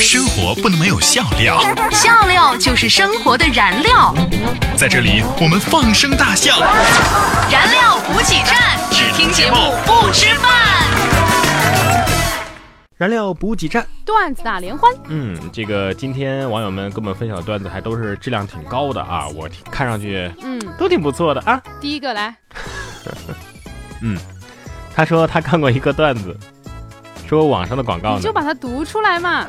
生活不能没有笑料，笑料就是生活的燃料。在这里我们放声大笑，燃料补给站，只听节目不吃饭。燃料补给站，段子大联欢。嗯，这个今天网友们跟我们分享的段子还都是质量挺高的啊，我挺看上去嗯，都挺不错的啊。第一个来，嗯，他说他看过一个段子，说网上的广告呢你就，把它读出来嘛。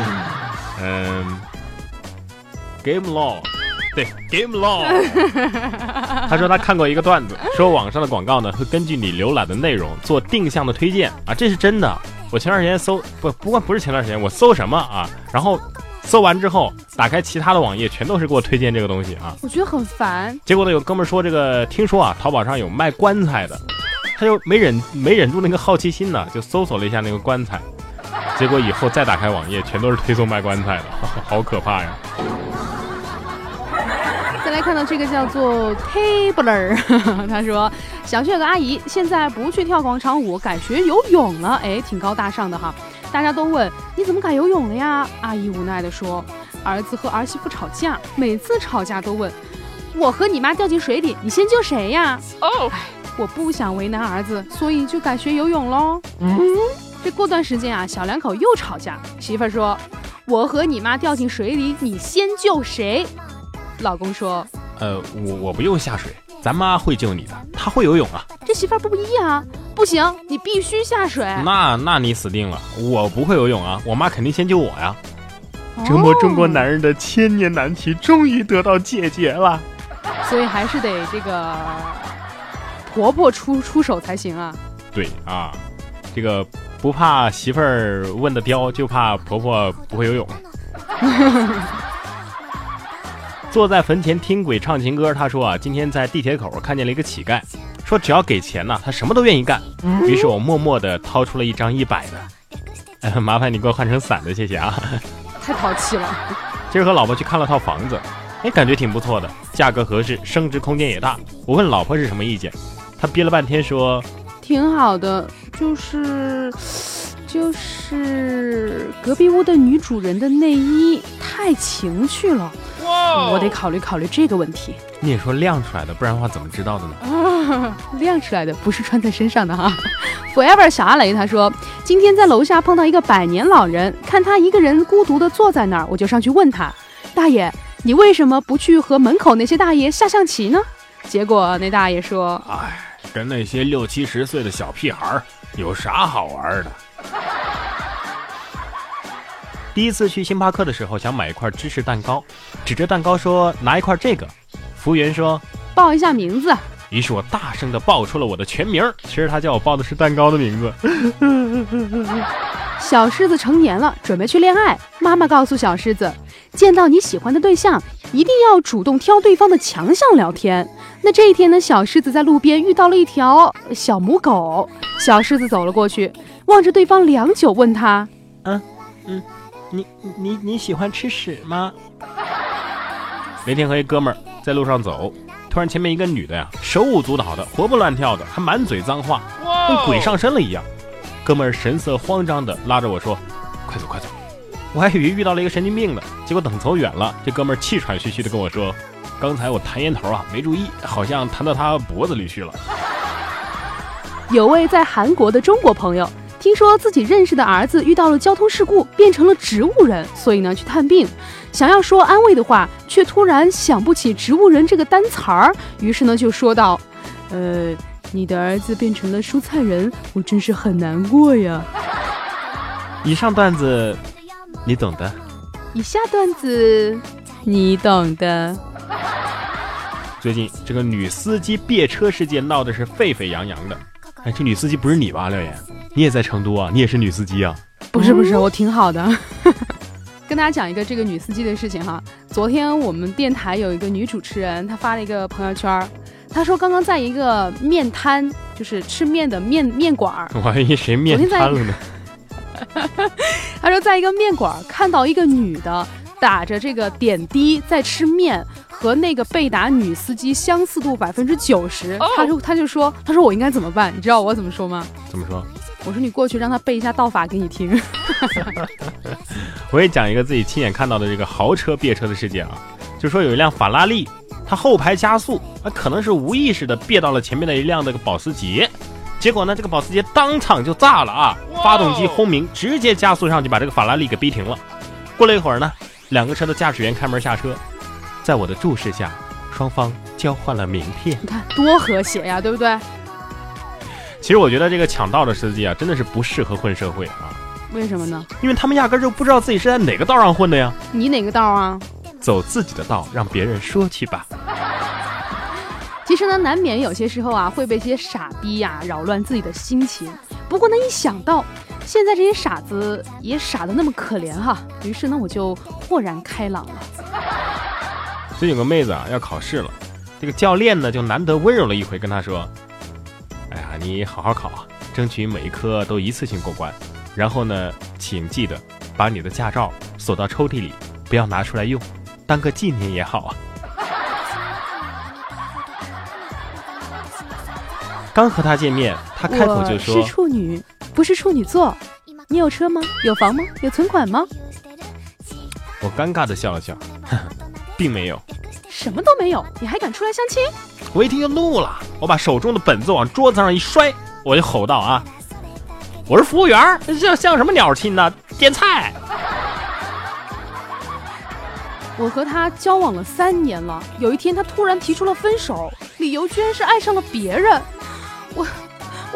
嗯，Game Law，对，Game Law。他说他看过一个段子，说网上的广告呢会根据你浏览的内容做定向的推荐啊，这是真的。我前段时间搜不不过不是前段时间，我搜什么啊，然后搜完之后打开其他的网页，全都是给我推荐这个东西啊。我觉得很烦。结果呢，有哥们儿说这个，听说啊，淘宝上有卖棺材的，他就没忍没忍住那个好奇心呢，就搜索了一下那个棺材，结果以后再打开网页，全都是推送卖棺材的，好可怕呀！再来看到这个叫做 Tabler，他说小区有个阿姨现在不去跳广场舞，改学游泳了，哎，挺高大上的哈。大家都问你怎么改游泳了呀？阿姨无奈的说，儿子和儿媳妇吵架，每次吵架都问我和你妈掉进水里，你先救谁呀？哦，哎，我不想为难儿子，所以就改学游泳喽。嗯，这过段时间啊，小两口又吵架，媳妇儿说我和你妈掉进水里，你先救谁？老公说呃，我我不用下水，咱妈会救你的，她会游泳啊。这媳妇儿不依啊，不行，你必须下水。那那你死定了，我不会游泳啊，我妈肯定先救我呀。哦折磨中国男人的千年难题终于得到解决了。所以还是得这个婆婆出出手才行啊。对啊，这个不怕媳妇儿问的刁，就怕婆婆不会游泳。坐在坟前听鬼唱情歌，他说啊，今天在地铁口看见了一个乞丐，说只要给钱呢，他什么都愿意干。于是我默默的掏出了一张一百的，呃，麻烦你给我换成散的，谢谢啊。太淘气了，今儿和老婆去看了套房子，哎，感觉挺不错的，价格合适，升值空间也大。我问老婆是什么意见，她憋了半天说，挺好的，就是就是隔壁屋的女主人的内衣太情趣了，我得考虑考虑这个问题。你也说亮出来的，不然的话怎么知道的呢？啊亮出来的不是穿在身上的哈。Forever 小阿雷他说，今天在楼下碰到一个百年老人，看他一个人孤独的坐在那儿，我就上去问他，大爷，你为什么不去和门口那些大爷下象棋呢？结果那大爷说，哎，跟那些六七十岁的小屁孩儿有啥好玩的？第一次去星巴克的时候，想买一块芝士蛋糕，指着蛋糕说拿一块这个。服务员说，报一下名字。于是我大声的报出了我的全名，其实他叫我报的是蛋糕的名字。小狮子成年了，准备去恋爱。妈妈告诉小狮子，见到你喜欢的对象，一定要主动挑对方的强项聊天。那这一天呢，小狮子在路边遇到了一条小母狗，小狮子走了过去，望着对方良久，问他嗯嗯你你你喜欢吃屎吗？那天和一哥们儿在路上走，突然前面一个女的呀，手舞足蹈的，活蹦乱跳的，还满嘴脏话，跟鬼上身了一样。哥们儿神色慌张的拉着我说：“快走快走！”我还以为遇到了一个神经病呢，结果等走远了，这哥们儿气喘吁吁的跟我说：“刚才我弹烟头啊，没注意，好像弹到他脖子里去了。有位在韩国的中国朋友，听说自己认识的儿子遇到了交通事故，变成了植物人，所以呢去探病，想要说安慰的话，却突然想不起“植物人”这个单词儿，于是呢就说道：“呃，你的儿子变成了蔬菜人，我真是很难过呀。”以上段子你懂的。以下段子你懂的。最近这个女司机别车事件闹得是沸沸扬扬的。哎，这女司机不是你吧，廖岩？你也在成都啊？你也是女司机啊？不是不是，我挺好的。跟大家讲一个这个女司机的事情哈。昨天我们电台有一个女主持人，她发了一个朋友圈，她说刚刚在一个面摊，就是吃面的面面馆儿，我还以为谁面瘫了呢。她说在一个面馆儿看到一个女的打着这个点滴在吃面，和那个被打女司机相似度百分之九十。他说他就说他说我应该怎么办？你知道我怎么说吗？怎么说？我说你过去让他背一下道法给你听。我也讲一个自己亲眼看到的这个豪车别车的事件啊，就说有一辆法拉利，它后排加速，那可能是无意识的别到了前面的一辆那个保时捷，结果呢，这个保时捷当场就炸了啊！发动机轰鸣，直接加速上去把这个法拉利给逼停了。过了一会儿呢，两个车的驾驶员开门下车，在我的注视下，双方交换了名片。你看多和谐呀，对不对？其实我觉得这个抢道的司机啊，真的是不适合混社会啊，为什么呢？因为他们压根儿就不知道自己是在哪个道上混的呀。你哪个道啊？走自己的道，让别人说去吧。其实呢，难免有些时候啊，会被些傻逼呀、扰乱自己的心情。不过呢，一想到现在这些傻子也傻的那么可怜哈，于是呢，我就豁然开朗了。最近有个妹子啊要考试了，这个教练呢就难得温柔了一回，跟她说：“哎呀，你好好考啊，争取每一科都一次性过关。然后呢，请记得把你的驾照锁到抽屉里，不要拿出来用，当个纪念也好啊。”刚和她见面，她开口就我说是处女，不是处女座。你有车吗？有房吗？有存款吗？：“我尴尬的笑了笑，呵呵，并没有。”什么都没有，你还敢出来相亲？我一听就怒了，我把手中的本子往桌子上一摔，我就吼道：“啊，我是服务员儿，这像什么鸟亲呢？点菜！” 我和他交往了三年了，有一天他突然提出了分手，理由居然是爱上了别人。我，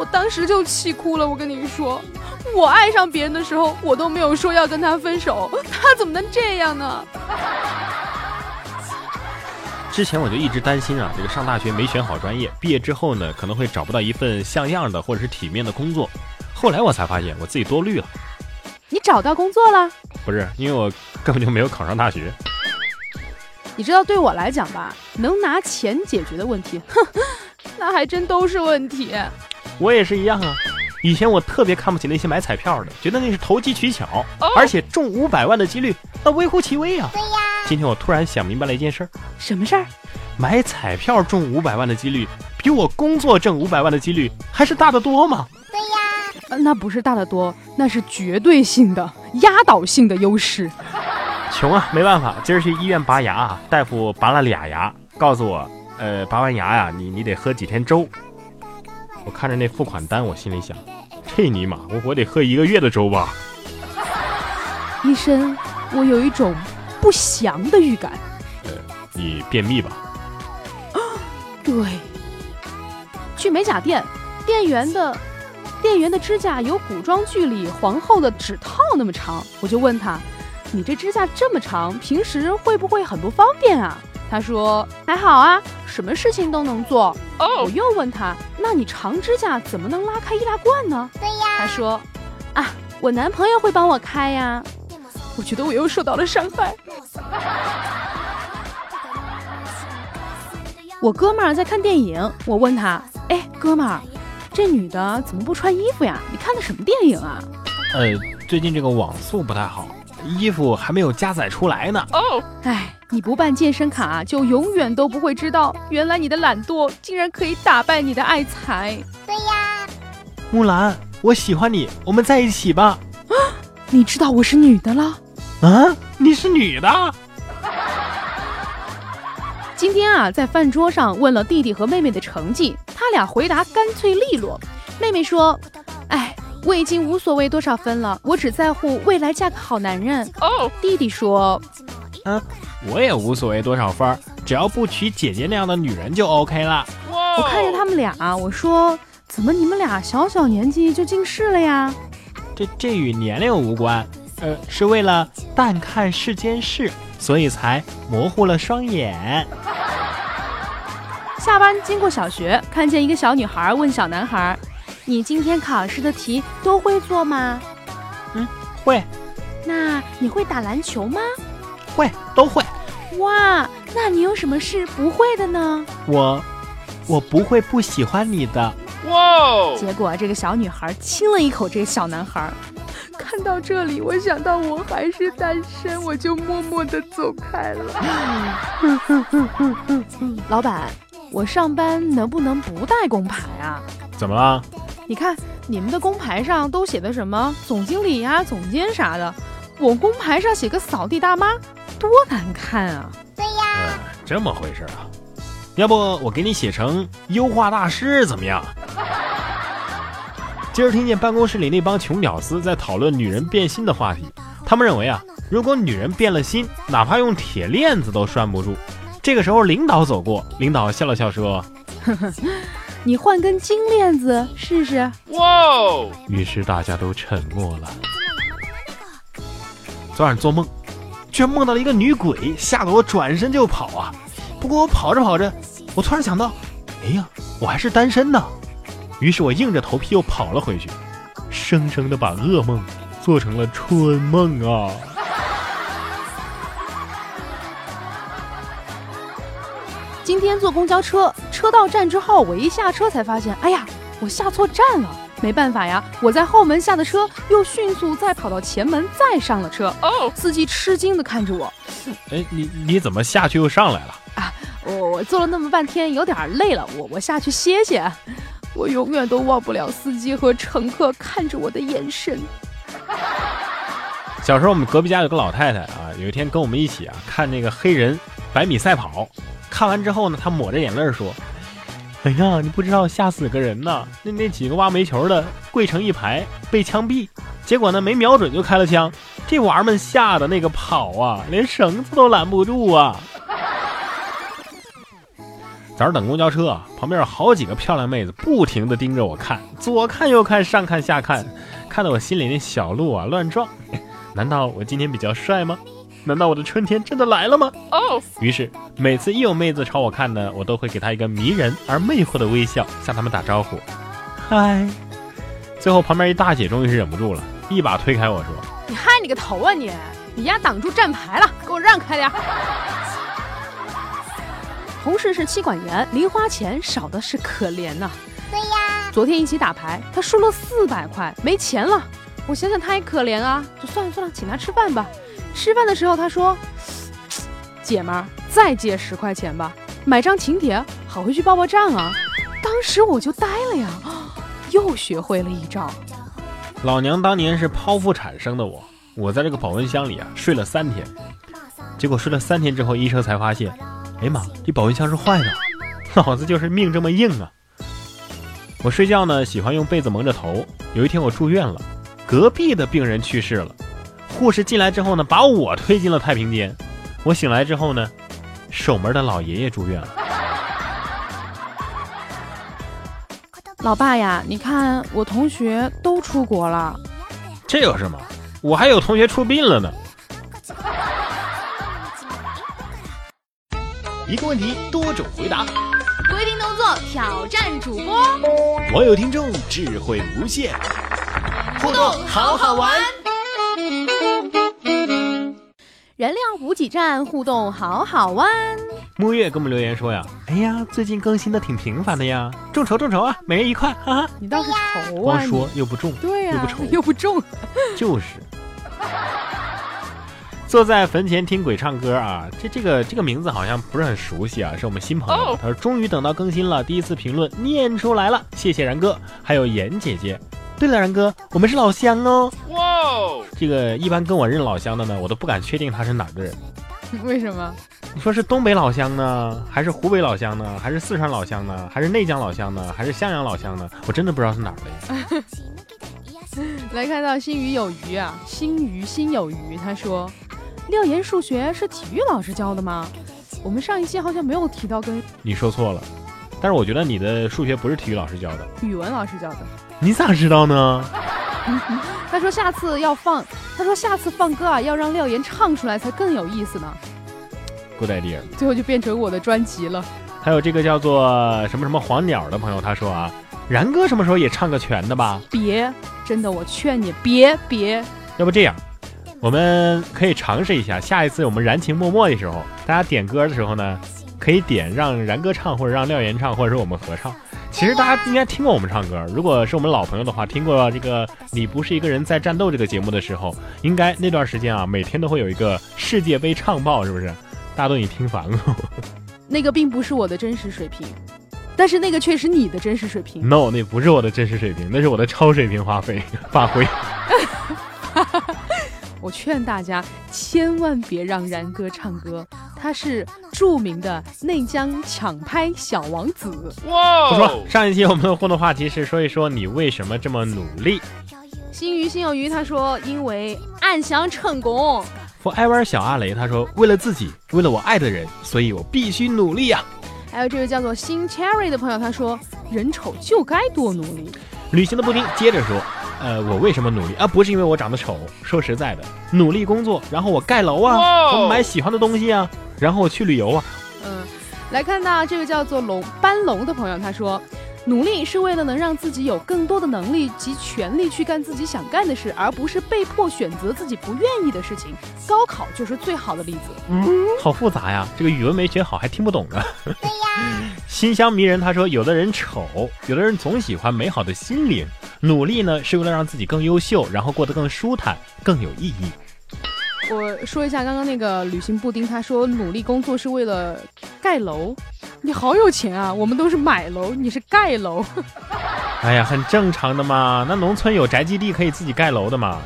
我当时就气哭了。我跟你说，我爱上别人的时候，我都没有说要跟他分手，他怎么能这样呢？之前我就一直担心啊，这个上大学没选好专业，毕业之后呢，可能会找不到一份像样的或者是体面的工作。后来我才发现我自己多虑了，你找到工作了？不是因为我根本就没有考上大学。你知道，对我来讲吧，能拿钱解决的问题，哼，那还真都是问题。我也是一样啊。以前我特别看不起那些买彩票的，觉得那是投机取巧，而且中五百万的几率那微乎其微啊。对呀。今天我突然想明白了一件事儿，什么事儿？买彩票中五百万的几率，比我工作挣五百万的几率还是大得多嘛。呃那不是大得多，那是绝对性的、压倒性的优势。穷啊，没办法，今儿去医院拔牙，大夫拔了俩牙，告诉我，呃，拔完牙呀，你你得喝几天粥。我看着那付款单，我心里想，这尼玛，我我得喝一个月的粥吧。医生，我有一种不祥的预感。呃你便秘吧？对，去美甲店，店员的店员的指甲有古装剧里皇后的指套那么长，我就问他，你这指甲这么长，平时会不会很不方便啊？他说还好啊，什么事情都能做。哦我又问他，那你长指甲怎么能拉开易拉罐呢？对呀，他说啊，我男朋友会帮我开呀。我觉得我又受到了伤害。我哥们儿在看电影，我问他，哎，哥们儿，这女的怎么不穿衣服呀？你看的什么电影啊？呃，最近这个网速不太好，衣服还没有加载出来呢。哦，哎，你不办健身卡，就永远都不会知道，原来你的懒惰竟然可以打败你的爱财。对呀木兰，我喜欢你，我们在一起吧。啊 你知道我是女的了。啊，你是女的？今天啊，在饭桌上问了弟弟和妹妹的成绩，他俩回答干脆利落。妹妹说：“哎，我已经无所谓多少分了，我只在乎未来嫁个好男人。哦，”弟弟说嗯，我也无所谓多少分儿，只要不娶姐姐那样的女人就 OK 了。哇！：“我看着他们俩，我说怎么你们俩小小年纪就近视了呀？这这与年龄无关，呃，是为了淡看世间事，所以才模糊了双眼。下班经过小学，看见一个小女孩问小男孩：“你今天考试的题都会做吗？嗯会那你会打篮球吗？会都会，哇，那你有什么事不会的呢？”我我不会不喜欢你的。哇！结果这个小女孩亲了一口这个小男孩。看到这里，我想到我还是单身，我就默默的走开了。老板，我上班能不能不带工牌啊？怎么了？你看你们的工牌上都写的什么总经理呀、总监啥的，我工牌上写个扫地大妈，多难看啊！对呀嗯，这么回事啊？要不我给你写成优化大师怎么样？今儿听见办公室里那帮穷屌丝在讨论女人变心的话题，他们认为啊，如果女人变了心，哪怕用铁链子都拴不住。这个时候，领导走过，领导笑了笑说 你换根金链子试试。：“哇哦！”于是大家都沉默了。昨晚做梦，居然梦到了一个女鬼，吓得我转身就跑啊！不过我跑着跑着，我突然想到，哎呀，我还是单身呢。于是我硬着头皮又跑了回去，生生的把噩梦做成了春梦啊！天坐公交车，车到站之后，我一下车才发现，哎呀，我下错站了。没办法呀，我在后门下的车，又迅速再跑到前门，再上了车。哦，司机吃惊的看着我，哎，你你怎么下去又上来了？啊我我坐了那么半天，有点累了，我我下去歇歇。我永远都忘不了司机和乘客看着我的眼神。小时候我们隔壁家有个老太太啊，有一天跟我们一起啊看那个黑人百米赛跑，看完之后呢，他抹着眼泪说：“哎呀，你不知道吓死个人呐！那那几个挖煤球的跪成一排被枪毙，结果呢没瞄准就开了枪，这娃们吓得那个跑啊，连绳子都拦不住啊！”早上等公交车，旁边有好几个漂亮妹子不停地盯着我看，左看右看，上看下看，看得我心里那小鹿啊乱撞。难道我今天比较帅吗？难道我的春天真的来了吗？哦。于是每次一有妹子朝我看呢，我都会给她一个迷人而魅惑的微笑，向她们打招呼。嗨。最后旁边一大姐终于是忍不住了，一把推开我说：“你嗨你个头啊你！你丫挡住站牌了，给我让开点。”同事是妻管严，零花钱少的是可怜呐、对呀，昨天一起打牌，他输了四百块，没钱了。我想想他也可怜啊，就算了算了，请他吃饭吧。吃饭的时候他说：“ 姐们儿，再借十块钱吧，买张请帖，好回去报报账啊。”当时我就呆了呀，又学会了一招。老娘当年是剖腹产生的我，我在这个保温箱里啊睡了三天，结果睡了三天之后，医生才发现，哎呀妈，这保温箱是坏的，老子就是命这么硬啊！我睡觉呢喜欢用被子蒙着头，有一天我住院了，隔壁的病人去世了，护士进来之后呢，把我推进了太平间，我醒来之后呢，守门的老爷爷住院了。老爸呀，你看我同学都出国了，这有什么？我还有同学出殡了呢。一个问题多种回答，规定动作挑战主播，网友听众智慧无限，互动好好玩。燃料补给站互动好好玩。木月给我们留言说呀，哎呀，最近更新的挺频繁的呀，众筹众筹啊，每人一块，哈哈。你倒是愁啊光说又不中，对呀、又不愁，又不中。就是。坐在坟前听鬼唱歌啊，这这个这个名字好像不是很熟悉啊，是我们新朋友。他说终于等到更新了，第一次评论念出来了，谢谢然哥，还有严姐姐。对了，然哥，我们是老乡哦。哇哦，这个一般跟我认老乡的呢，我都不敢确定他是哪儿的人。为什么？你说是东北老乡呢，还是湖北老乡呢，还是四川老乡呢，还是内江老乡呢，还是襄阳老乡呢？我真的不知道是哪儿的呀。来看到心鱼有余啊，心鱼心有余，他说，廖岩数学是体育老师教的吗？我们上一期好像没有提到跟你说错了，但是我觉得你的数学不是体育老师教的，语文老师教的。你咋知道呢？他说下次要放，他说下次放歌啊，要让廖岩唱出来才更有意思呢。Good idea。最后就变成我的专辑了。还有这个叫做什么什么黄鸟的朋友，他说啊，然哥什么时候也唱个全的吧？别，真的，我劝你别别。要不这样，我们可以尝试一下，下一次我们燃情脉脉的时候，大家点歌的时候呢，可以点让然哥唱，或者让廖岩唱，或者是我们合唱。其实大家应该听过我们唱歌，如果是我们老朋友的话，听过这个《你不是一个人在战斗》这个节目的时候，应该那段时间啊，每天都会有一个世界杯唱报，是不是？大家都已经听烦了。那个并不是我的真实水平，但是那个却是你的真实水平。No，那不是我的真实水平，那是我的超水平发挥发挥。我劝大家千万别让然哥唱歌，他是著名的内江抢拍小王子。不说，上一期我们的互动话题是说一说你为什么这么努力。心鱼心有余，他说因为暗想成功。Forever 小阿雷他说，为了自己，为了我爱的人，所以我必须努力啊。还有这位叫做新 Cherry 的朋友，他说人丑就该多努力。旅行的布丁接着说，呃，我为什么努力啊？不是因为我长得丑，说实在的，努力工作，然后我盖楼啊，我买喜欢的东西啊，然后我去旅游啊。嗯，来看到这个叫做龙班龙的朋友，他说。努力是为了能让自己有更多的能力及权利去干自己想干的事，而不是被迫选择自己不愿意的事情。高考就是最好的例子。嗯，好复杂呀，这个语文没学好还听不懂呢。对呀。心香迷人他说，有的人丑，有的人总喜欢美好的心灵。努力呢是为了让自己更优秀，然后过得更舒坦、更有意义。我说一下刚刚那个旅行布丁，他说努力工作是为了盖楼。你好有钱啊！我们都是买楼，你是盖楼。哎呀，很正常的嘛。那农村有宅基地可以自己盖楼的嘛。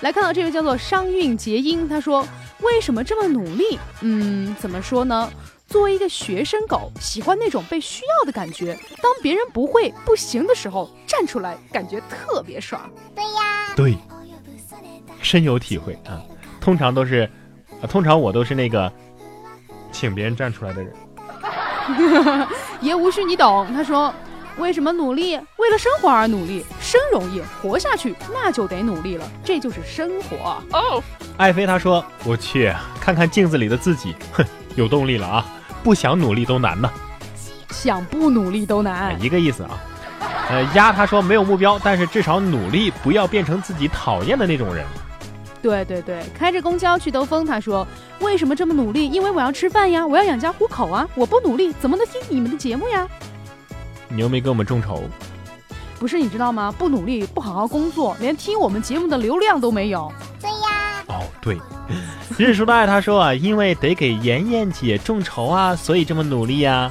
来看到这位叫做商运结音，他说为什么这么努力？嗯，怎么说呢？作为一个学生狗，喜欢那种被需要的感觉。当别人不会、不行的时候，站出来，感觉特别爽。对呀，对，深有体会啊。通常都是，啊、通常我都是那个请别人站出来的人。爷无需你懂。他说：“为什么努力？为了生活而努力。生容易，活下去那就得努力了，这就是生活。”哦，爱妃她说：“我去看看镜子里的自己，哼，有动力了啊！不想努力都难呢。想不努力都哎难。一个意思啊。呃，鸭他说没有目标，但是至少努力，不要变成自己讨厌的那种人。对对对，开着公交去兜风。他说：“为什么这么努力？因为我要吃饭呀，我要养家糊口啊！我不努力怎么能听你们的节目呀？你又没给我们众筹，不是你知道吗？不努力，不好好工作，连听我们节目的流量都没有。对呀，哦，对，日叔的爱他说啊，因为得给妍妍姐众筹啊，所以这么努力呀、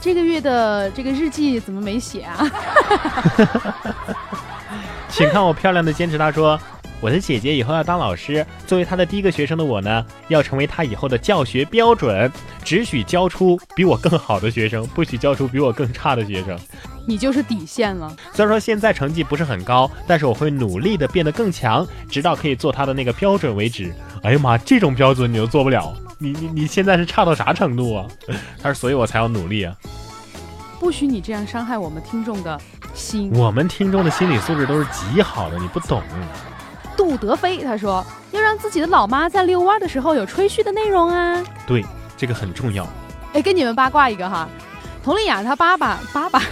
这个月的这个日记怎么没写啊？请看我漂亮的坚持。他说，我的姐姐以后要当老师，作为她的第一个学生的我呢，要成为她以后的教学标准，只许教出比我更好的学生，不许教出比我更差的学生。你就是底线了。虽然说现在成绩不是很高，但是我会努力的变得更强，直到可以做她的那个标准为止。哎呀妈，这种标准你都做不了，你你你现在是差到啥程度啊？他说，所以我才要努力啊。不许你这样伤害我们听众的心。我们听众的心理素质都是极好的，你不懂。杜德飞他说要让自己的老妈在遛弯的时候有吹嘘的内容啊。对，这个很重要。哎，跟你们八卦一个哈，佟丽娅她爸爸爸爸，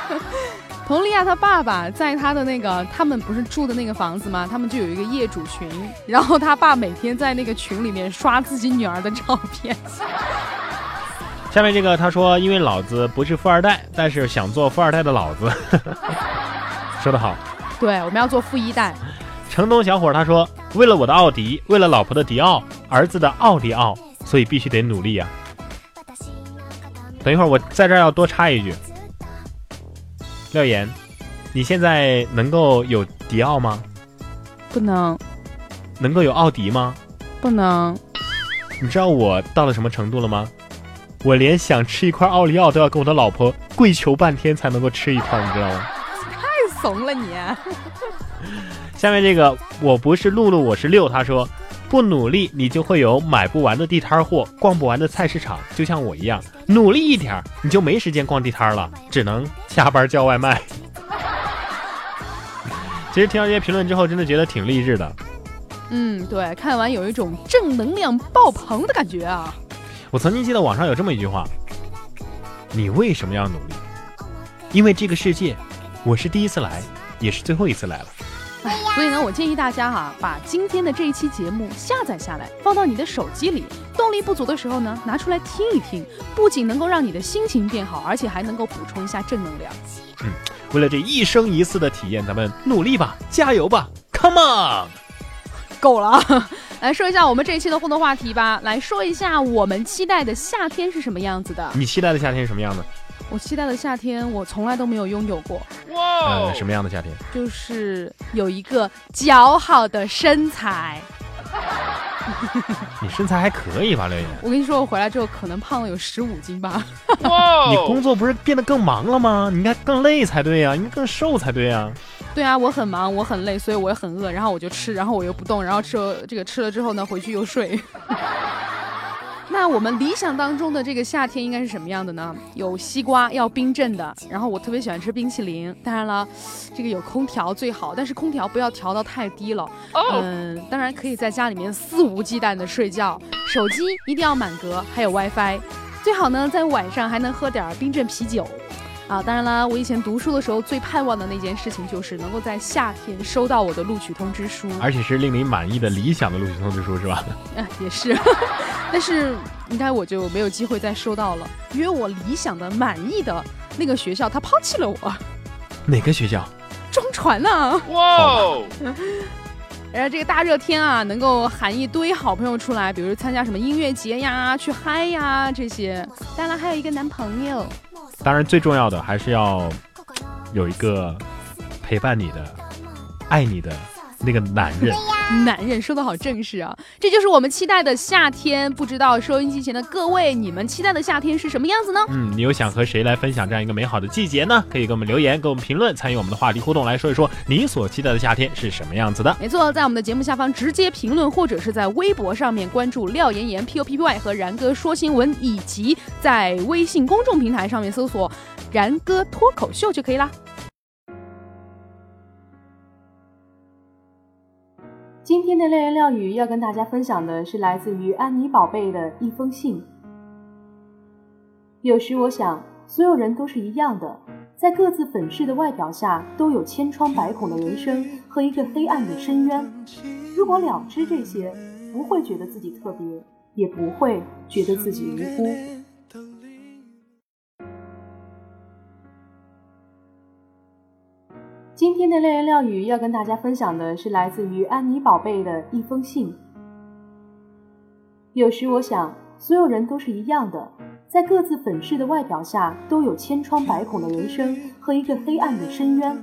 佟丽娅她爸爸在他的那个他们不是住的那个房子吗？他们就有一个业主群，然后他爸每天在那个群里面刷自己女儿的照片。下面这个他说，因为老子不是富二代，但是想做富二代的老子，说得好。对，我们要做富一代。城东小伙他说，为了我的奥迪，为了老婆的迪奥，儿子的奥迪奥，所以必须得努力呀、等一会儿我在这儿要多插一句，廖岩，你现在能够有迪奥吗？不能，能够有奥迪吗？不能。你知道我到了什么程度了吗？我连想吃一块奥利奥都要跟我的老婆跪求半天才能够吃一块，你知道吗？太怂了你！下面这个我不是露露，我是六。他说，不努力你就会有买不完的地摊货，逛不完的菜市场，就像我一样，努力一点你就没时间逛地摊了，只能下班叫外卖。其实听到这些评论之后，真的觉得挺励志的。嗯，对，看完有一种正能量爆棚的感觉啊！我曾经记得网上有这么一句话：你为什么要努力？因为这个世界，我是第一次来，也是最后一次来了。哎，所以呢，我建议大家哈，把今天的这一期节目下载下来，放到你的手机里。动力不足的时候呢，拿出来听一听，不仅能够让你的心情变好，而且还能够补充一下正能量。嗯为了这一生一次的体验，咱们努力吧，加油吧，Come on！够了啊！来说一下我们这一期的互动话题吧。来说一下我们期待的夏天是什么样子的？你期待的夏天是什么样的？我期待的夏天，我从来都没有拥有过，呃，什么样的夏天？就是有一个姣好的身材。你身材还可以吧，刘岩？我跟你说，我回来之后可能胖了有十五斤吧。哇你工作不是变得更忙了吗？你应该更累才对呀，应该更瘦才对呀。对啊，我很忙，我很累，所以我也很饿，然后我就吃，然后我又不动，然后吃了这个吃了之后呢，回去又睡。那我们理想当中的这个夏天应该是什么样的呢？有西瓜，要冰镇的，然后我特别喜欢吃冰淇淋。当然了，这个有空调最好，但是空调不要调到太低了。嗯，当然可以在家里面肆无忌惮的睡觉，手机一定要满格，还有 WiFi，最好呢在晚上还能喝点冰镇啤酒。啊，当然啦，我以前读书的时候最盼望的那件事情就是能够在夏天收到我的录取通知书，而且是令你满意的理想的录取通知书，是吧？啊，也是，但是应该我就没有机会再收到了，因为我理想的满意的那个学校他抛弃了我。哪个学校？中传呢？哇！然后这个大热天啊，能够喊一堆好朋友出来，比如参加什么音乐节呀、去嗨呀这些。当然还有一个男朋友。当然，最重要的还是要有一个陪伴你的、爱你的那个男人。男人说的好正式啊！这就是我们期待的夏天。不知道收音机前的各位，你们期待的夏天是什么样子呢？嗯，你有想和谁来分享这样一个美好的季节呢？可以给我们留言，给我们评论，参与我们的话题互动，来说一说你所期待的夏天是什么样子的。没错，在我们的节目下方直接评论，或者是在微博上面关注廖岩岩 P O P P Y 和然哥说新闻，以及在微信公众平台上面搜索“然哥脱口秀”就可以啦。今天的廖言廖语要跟大家分享的是来自于安妮宝贝的一封信。有时我想，所有人都是一样的，在各自粉饰的外表下，都有千疮百孔的人生和一个黑暗的深渊。如果了知这些，不会觉得自己特别，也不会觉得自己无辜。今天的廖言廖语要跟大家分享的是来自于安妮宝贝的一封信。有时我想，所有人都是一样的，在各自粉饰的外表下，都有千疮百孔的人生和一个黑暗的深渊。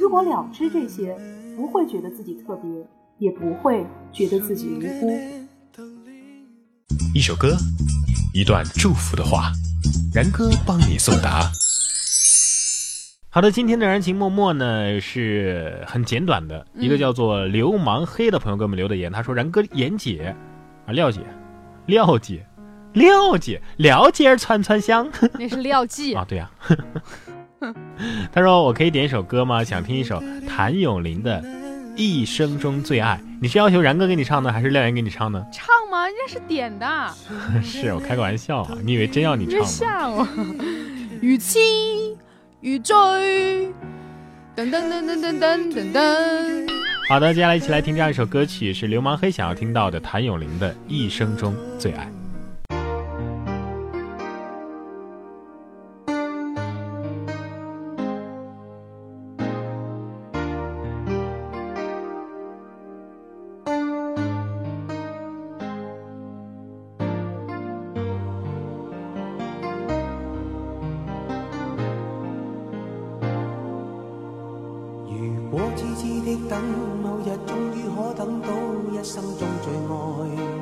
如果了知这些，不会觉得自己特别，也不会觉得自己无辜。一首歌，一段祝福的话，然哥帮你送达。好的，今天的燃情脉脉呢是很简短的，一个叫做流氓黑的朋友给我们留的言，他说：“然哥，严姐啊，廖姐，廖姐，廖姐，廖姐儿串串香，那是廖记 啊，对呀。他说：“我可以点一首歌吗？想听一首谭咏麟的《一生中最爱》。你是要求然哥给你唱呢，还是廖岩给你唱呢？唱吗？人家是点的。是我开个玩笑啊，你以为真要你唱吗？吓我，雨期。”雨追，噔噔噔噔噔噔噔噔。好的，接下来一起来听这样一首歌曲，是流氓黑想要听到的谭咏麟的《一生中最爱》。的等，某日终于可等到一生中最爱。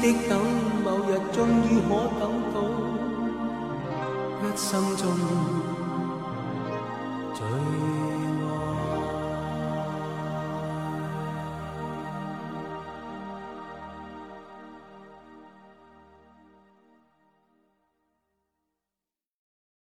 的等，某日终于可等到，一生中最。